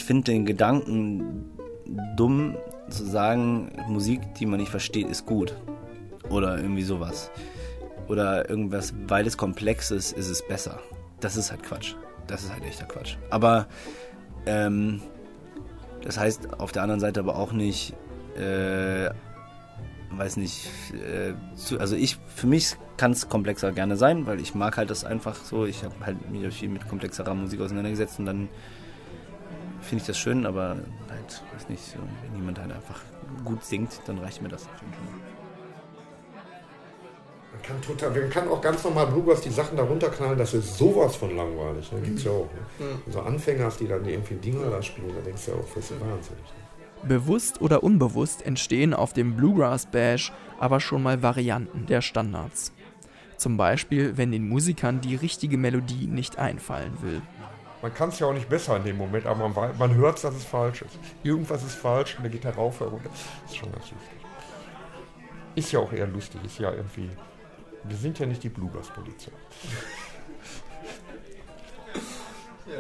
Finde den Gedanken dumm zu sagen, Musik, die man nicht versteht, ist gut. Oder irgendwie sowas. Oder irgendwas, weil es komplex ist, ist es besser. Das ist halt Quatsch. Das ist halt echter Quatsch. Aber ähm, das heißt auf der anderen Seite aber auch nicht, äh, weiß nicht, äh, zu, also ich, für mich kann es komplexer gerne sein, weil ich mag halt das einfach so. Ich habe halt mich viel mit komplexerer Musik auseinandergesetzt und dann finde ich das schön, aber halt, weiß nicht, so, wenn jemand halt einfach gut singt, dann reicht mir das. Man kann, total, man kann auch ganz normal Bluegrass die Sachen da runterknallen, das ist sowas von langweilig. Ne? Gibt's ja auch. Ne? Mhm. Also Anfänger, hast, die dann irgendwie Dinger da spielen, da denkst du ja auch, das ist wahnsinnig. Ne? Bewusst oder unbewusst entstehen auf dem Bluegrass Bash aber schon mal Varianten der Standards. Zum Beispiel, wenn den Musikern die richtige Melodie nicht einfallen will. Man kann es ja auch nicht besser in dem Moment, aber man, man hört, dass es falsch ist. Irgendwas ist falsch und der geht da rauf herunter. Das ist schon ganz lustig. Ist ja auch eher lustig, ist ja irgendwie. Wir sind ja nicht die Bluegrass-Polizei.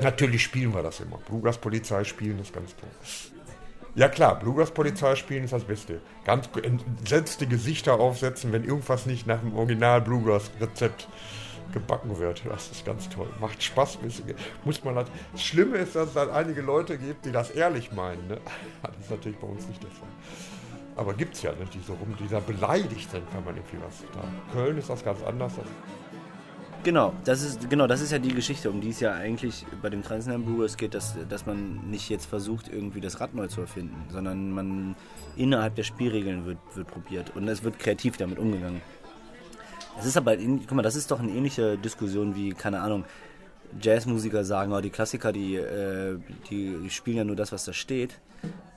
Natürlich spielen wir das immer. Bluegrass-Polizei spielen ist ganz toll. Ja klar, Bluegrass-Polizei spielen ist das Beste. Ganz entsetzte Gesichter aufsetzen, wenn irgendwas nicht nach dem Original Bluegrass-Rezept gebacken wird. Das ist ganz toll. Macht Spaß. Muss man halt. Das Schlimme ist, dass es dann einige Leute gibt, die das ehrlich meinen. Ne? Das ist natürlich bei uns nicht der Fall. Aber gibt es ja nicht, die so rum, die da beleidigt sind, wenn man irgendwie was da. Köln ist das ganz anders. Genau, das ist genau, das ist ja die Geschichte, um die es ja eigentlich bei dem traditionellen Bluegrass geht, dass, dass man nicht jetzt versucht, irgendwie das Rad neu zu erfinden, sondern man innerhalb der Spielregeln wird, wird probiert und es wird kreativ damit umgegangen. Es ist aber, in, guck mal, das ist doch eine ähnliche Diskussion wie, keine Ahnung, Jazzmusiker sagen, oh, die Klassiker, die, äh, die, die spielen ja nur das, was da steht.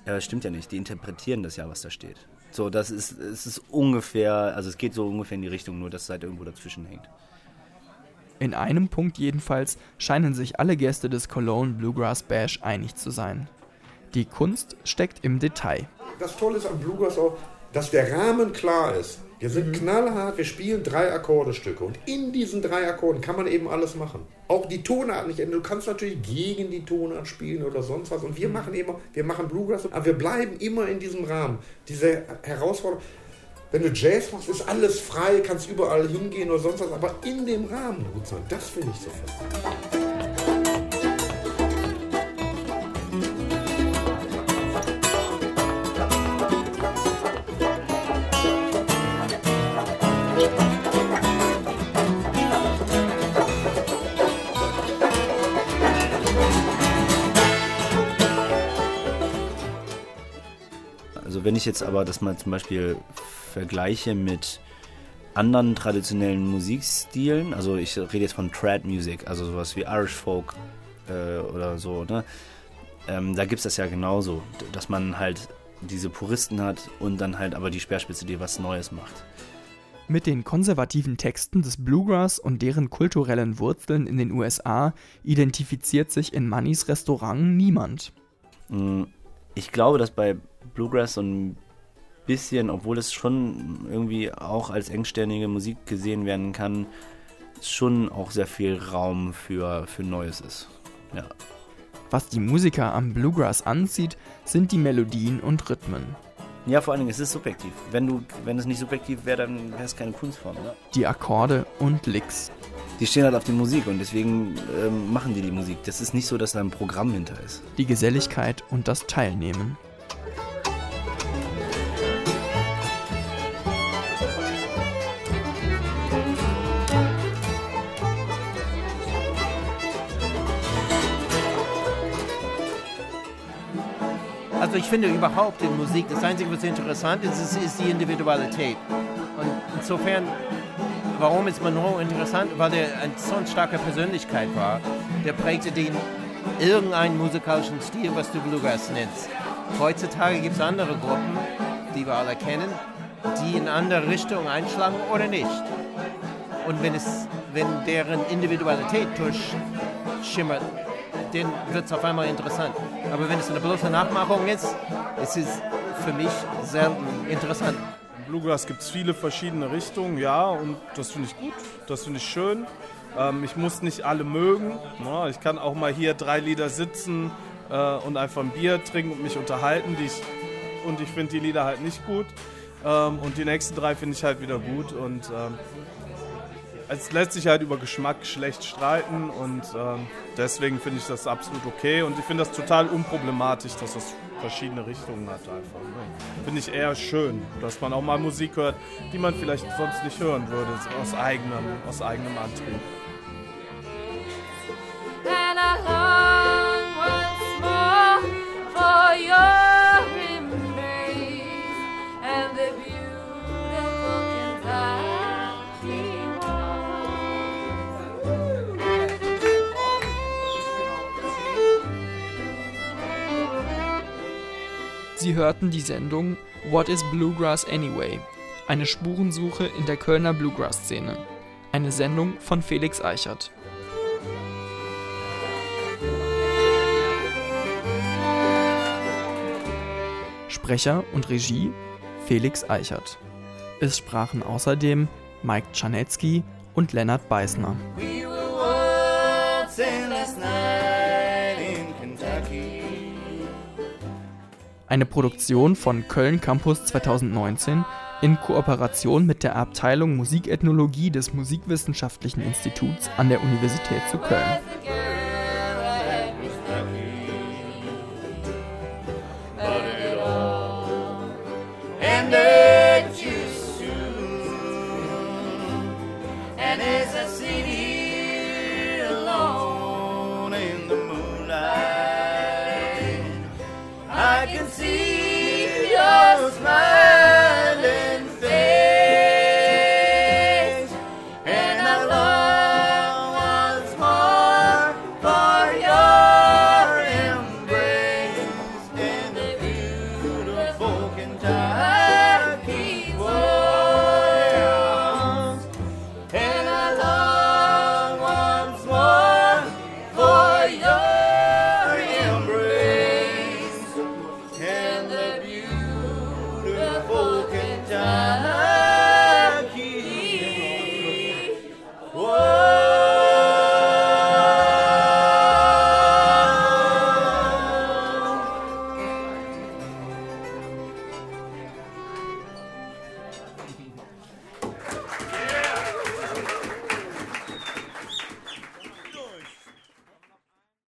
Ja, das stimmt ja nicht, die interpretieren das ja, was da steht. So, das ist, es ist ungefähr, also es geht so ungefähr in die Richtung, nur dass es halt irgendwo dazwischen hängt. In einem Punkt jedenfalls scheinen sich alle Gäste des Cologne Bluegrass Bash einig zu sein. Die Kunst steckt im Detail. Das Tolle ist am Bluegrass auch, dass der Rahmen klar ist. Wir sind knallhart, wir spielen drei Akkordestücke und in diesen drei Akkorden kann man eben alles machen. Auch die Tonart nicht ändern. Du kannst natürlich gegen die Tonart spielen oder sonst was. Und wir machen eben, wir machen Bluegrass, aber wir bleiben immer in diesem Rahmen. Diese Herausforderung. Wenn du Jazz machst, ist alles frei, kannst überall hingehen oder sonst was, aber in dem Rahmen gut sein. Das finde ich so fest. Wenn ich jetzt aber das mal zum Beispiel vergleiche mit anderen traditionellen Musikstilen, also ich rede jetzt von Trad Music, also sowas wie Irish Folk äh, oder so, ne? Ähm, da gibt es das ja genauso, dass man halt diese Puristen hat und dann halt aber die Speerspitze, die was Neues macht. Mit den konservativen Texten des Bluegrass und deren kulturellen Wurzeln in den USA identifiziert sich in Mannys Restaurant niemand. Mm, Ich glaube, dass bei Bluegrass so ein bisschen, obwohl es schon irgendwie auch als engständige Musik gesehen werden kann, schon auch sehr viel Raum für, für Neues ist. Ja. Was die Musiker am Bluegrass anzieht, sind die Melodien und Rhythmen. Ja, vor allen Dingen, es ist subjektiv. Wenn, du, wenn es nicht subjektiv wäre, dann wäre es keine Kunstform. Ne? Die Akkorde und Licks. Die stehen halt auf die Musik und deswegen ähm, machen die die Musik. Das ist nicht so, dass da ein Programm hinter ist. Die Geselligkeit und das Teilnehmen. Also ich finde überhaupt in Musik, das Einzige, was interessant ist, ist, ist die Individualität. Und insofern, warum ist Monroe interessant? Weil er eine so starke Persönlichkeit war. Der prägte den irgendeinen musikalischen Stil, was du Bluegrass nennst. Heutzutage gibt es andere Gruppen, die wir alle kennen, die in andere Richtungen einschlagen oder nicht. Und wenn, es, wenn deren Individualität durchschimmert, dann wird es auf einmal interessant. Aber wenn es eine bloße Nachmachung ist, ist es für mich selten interessant. Bluegrass gibt es viele verschiedene Richtungen, ja, und das finde ich gut, das finde ich schön. Ähm, ich muss nicht alle mögen. Ja, ich kann auch mal hier drei Lieder sitzen äh, und einfach ein Bier trinken und mich unterhalten. Ich, und ich finde die Lieder halt nicht gut. Ähm, und die nächsten drei finde ich halt wieder gut. Und ähm, es lässt sich halt über Geschmack schlecht streiten und ähm, deswegen finde ich das absolut okay und ich finde das total unproblematisch, dass das verschiedene Richtungen hat einfach. Ne? Finde ich eher schön, dass man auch mal Musik hört, die man vielleicht sonst nicht hören würde, aus eigenem, aus eigenem Antrieb. And I long once more for your embrace and the Sie hörten die Sendung What is Bluegrass Anyway? Eine Spurensuche in der Kölner Bluegrass-Szene. Eine Sendung von Felix Eichert. Sprecher und Regie Felix Eichert. Es sprachen außerdem Mike Czarnecki und Lennart Beißner. Eine Produktion von Köln Campus 2019 in Kooperation mit der Abteilung Musikethnologie des Musikwissenschaftlichen Instituts an der Universität zu Köln.